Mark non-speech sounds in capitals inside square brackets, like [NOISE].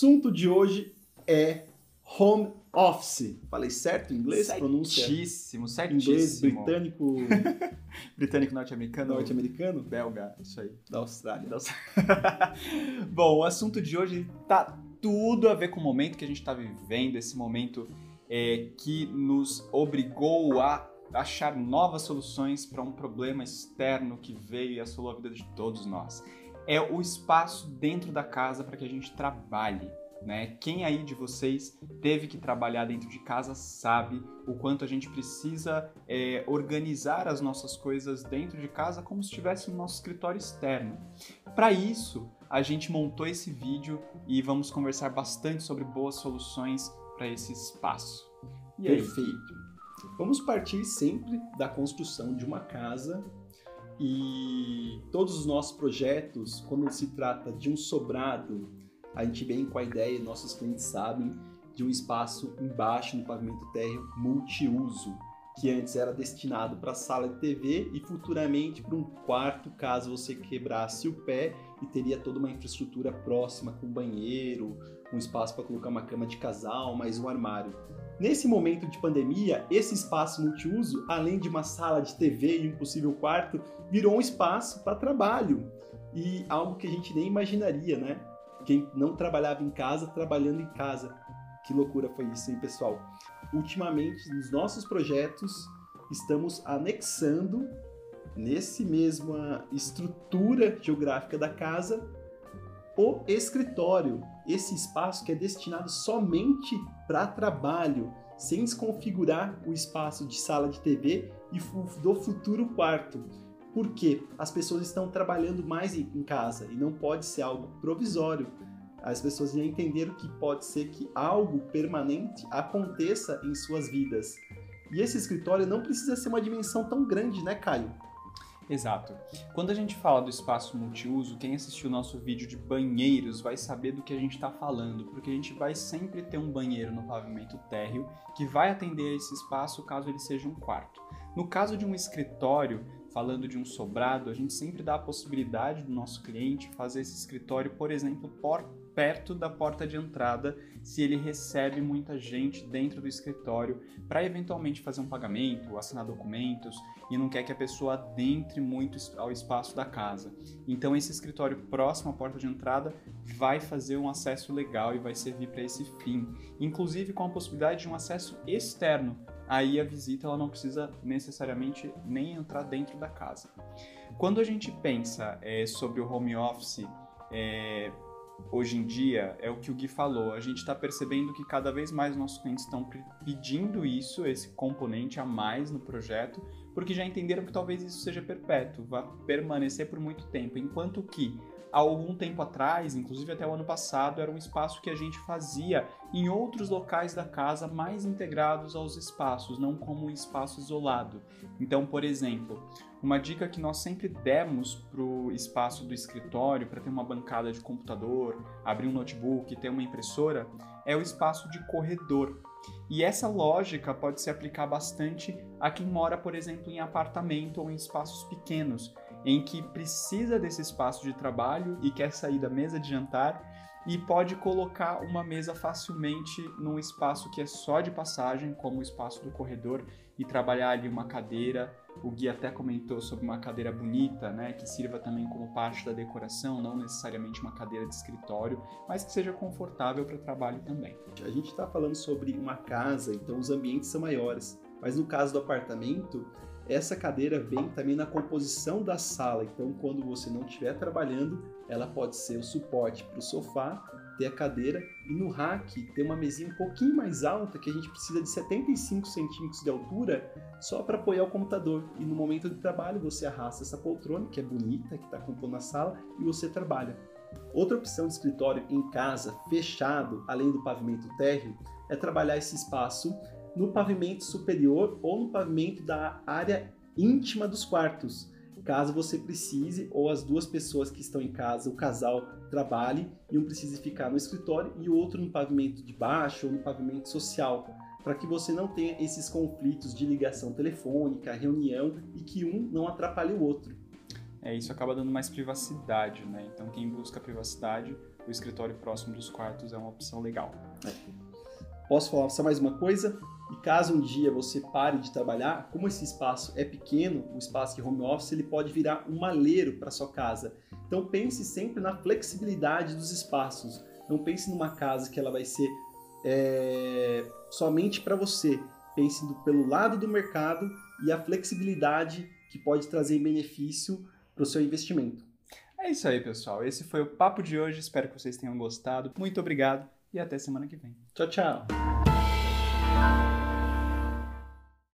assunto de hoje é home office. Falei certo em inglês? Pronúncia Certíssimo, inglês certíssimo. [LAUGHS] britânico, [LAUGHS] Britânico norte-americano. norte-americano, Belga, isso aí. da Austrália. [LAUGHS] Bom, o assunto de hoje tá tudo a ver com o momento que a gente está vivendo, esse momento é, que nos obrigou a achar novas soluções para um problema externo que veio e assolou a vida de todos nós. É o espaço dentro da casa para que a gente trabalhe. Né? Quem aí de vocês teve que trabalhar dentro de casa sabe o quanto a gente precisa é, organizar as nossas coisas dentro de casa como se estivesse no nosso escritório externo. Para isso, a gente montou esse vídeo e vamos conversar bastante sobre boas soluções para esse espaço. E? Perfeito. Vamos partir sempre da construção de uma casa e todos os nossos projetos, quando se trata de um sobrado, a gente vem com a ideia, nossos clientes sabem, de um espaço embaixo no pavimento térreo multiuso, que antes era destinado para sala de TV e futuramente para um quarto, caso você quebrasse o pé e teria toda uma infraestrutura próxima com banheiro, um espaço para colocar uma cama de casal, mais um armário. Nesse momento de pandemia, esse espaço multiuso, além de uma sala de TV e um possível quarto, virou um espaço para trabalho. E algo que a gente nem imaginaria, né? Quem não trabalhava em casa, trabalhando em casa. Que loucura foi isso, hein, pessoal? Ultimamente, nos nossos projetos, estamos anexando nesse mesma estrutura geográfica da casa o escritório, esse espaço que é destinado somente para trabalho, sem desconfigurar o espaço de sala de TV e do futuro quarto. Porque as pessoas estão trabalhando mais em casa e não pode ser algo provisório. As pessoas já entenderam que pode ser que algo permanente aconteça em suas vidas. E esse escritório não precisa ser uma dimensão tão grande, né, Caio? Exato. Quando a gente fala do espaço multiuso, quem assistiu o nosso vídeo de banheiros vai saber do que a gente está falando, porque a gente vai sempre ter um banheiro no pavimento térreo que vai atender a esse espaço caso ele seja um quarto. No caso de um escritório, falando de um sobrado, a gente sempre dá a possibilidade do nosso cliente fazer esse escritório, por exemplo, por perto da porta de entrada, se ele recebe muita gente dentro do escritório, para eventualmente fazer um pagamento, assinar documentos e não quer que a pessoa adentre muito ao espaço da casa. Então esse escritório próximo à porta de entrada vai fazer um acesso legal e vai servir para esse fim, inclusive com a possibilidade de um acesso externo. Aí a visita ela não precisa necessariamente nem entrar dentro da casa. Quando a gente pensa eh, sobre o home office, eh, hoje em dia é o que o Gui falou. A gente está percebendo que cada vez mais nossos clientes estão pe- pedindo isso, esse componente a mais no projeto, porque já entenderam que talvez isso seja perpétuo, vai permanecer por muito tempo. Enquanto que há algum tempo atrás, inclusive até o ano passado, era um espaço que a gente fazia em outros locais da casa mais integrados aos espaços, não como um espaço isolado. Então, por exemplo, uma dica que nós sempre demos para o espaço do escritório, para ter uma bancada de computador, abrir um notebook, ter uma impressora, é o espaço de corredor. E essa lógica pode se aplicar bastante a quem mora, por exemplo, em apartamento ou em espaços pequenos, em que precisa desse espaço de trabalho e quer sair da mesa de jantar e pode colocar uma mesa facilmente num espaço que é só de passagem, como o espaço do corredor, e trabalhar ali uma cadeira. O Gui até comentou sobre uma cadeira bonita, né, que sirva também como parte da decoração, não necessariamente uma cadeira de escritório, mas que seja confortável para trabalho também. A gente está falando sobre uma casa, então os ambientes são maiores. Mas no caso do apartamento, essa cadeira vem também na composição da sala. Então, quando você não estiver trabalhando, ela pode ser o suporte para o sofá, ter a cadeira e no rack ter uma mesinha um pouquinho mais alta, que a gente precisa de 75 centímetros de altura, só para apoiar o computador. E no momento de trabalho, você arrasta essa poltrona, que é bonita, que está compondo a sala, e você trabalha. Outra opção de escritório em casa, fechado, além do pavimento térreo, é trabalhar esse espaço no pavimento superior ou no pavimento da área íntima dos quartos. Caso você precise, ou as duas pessoas que estão em casa, o casal, trabalhe e um precise ficar no escritório e o outro no pavimento de baixo ou no pavimento social, para que você não tenha esses conflitos de ligação telefônica, reunião e que um não atrapalhe o outro. É, isso acaba dando mais privacidade, né? Então quem busca privacidade o escritório próximo dos quartos é uma opção legal. Posso falar só mais uma coisa? E caso um dia você pare de trabalhar, como esse espaço é pequeno, o espaço de home office, ele pode virar um maleiro para sua casa. Então pense sempre na flexibilidade dos espaços. Não pense numa casa que ela vai ser é, somente para você. Pense pelo lado do mercado e a flexibilidade que pode trazer benefício para o seu investimento. É isso aí, pessoal. Esse foi o papo de hoje. Espero que vocês tenham gostado. Muito obrigado e até semana que vem. Tchau, tchau.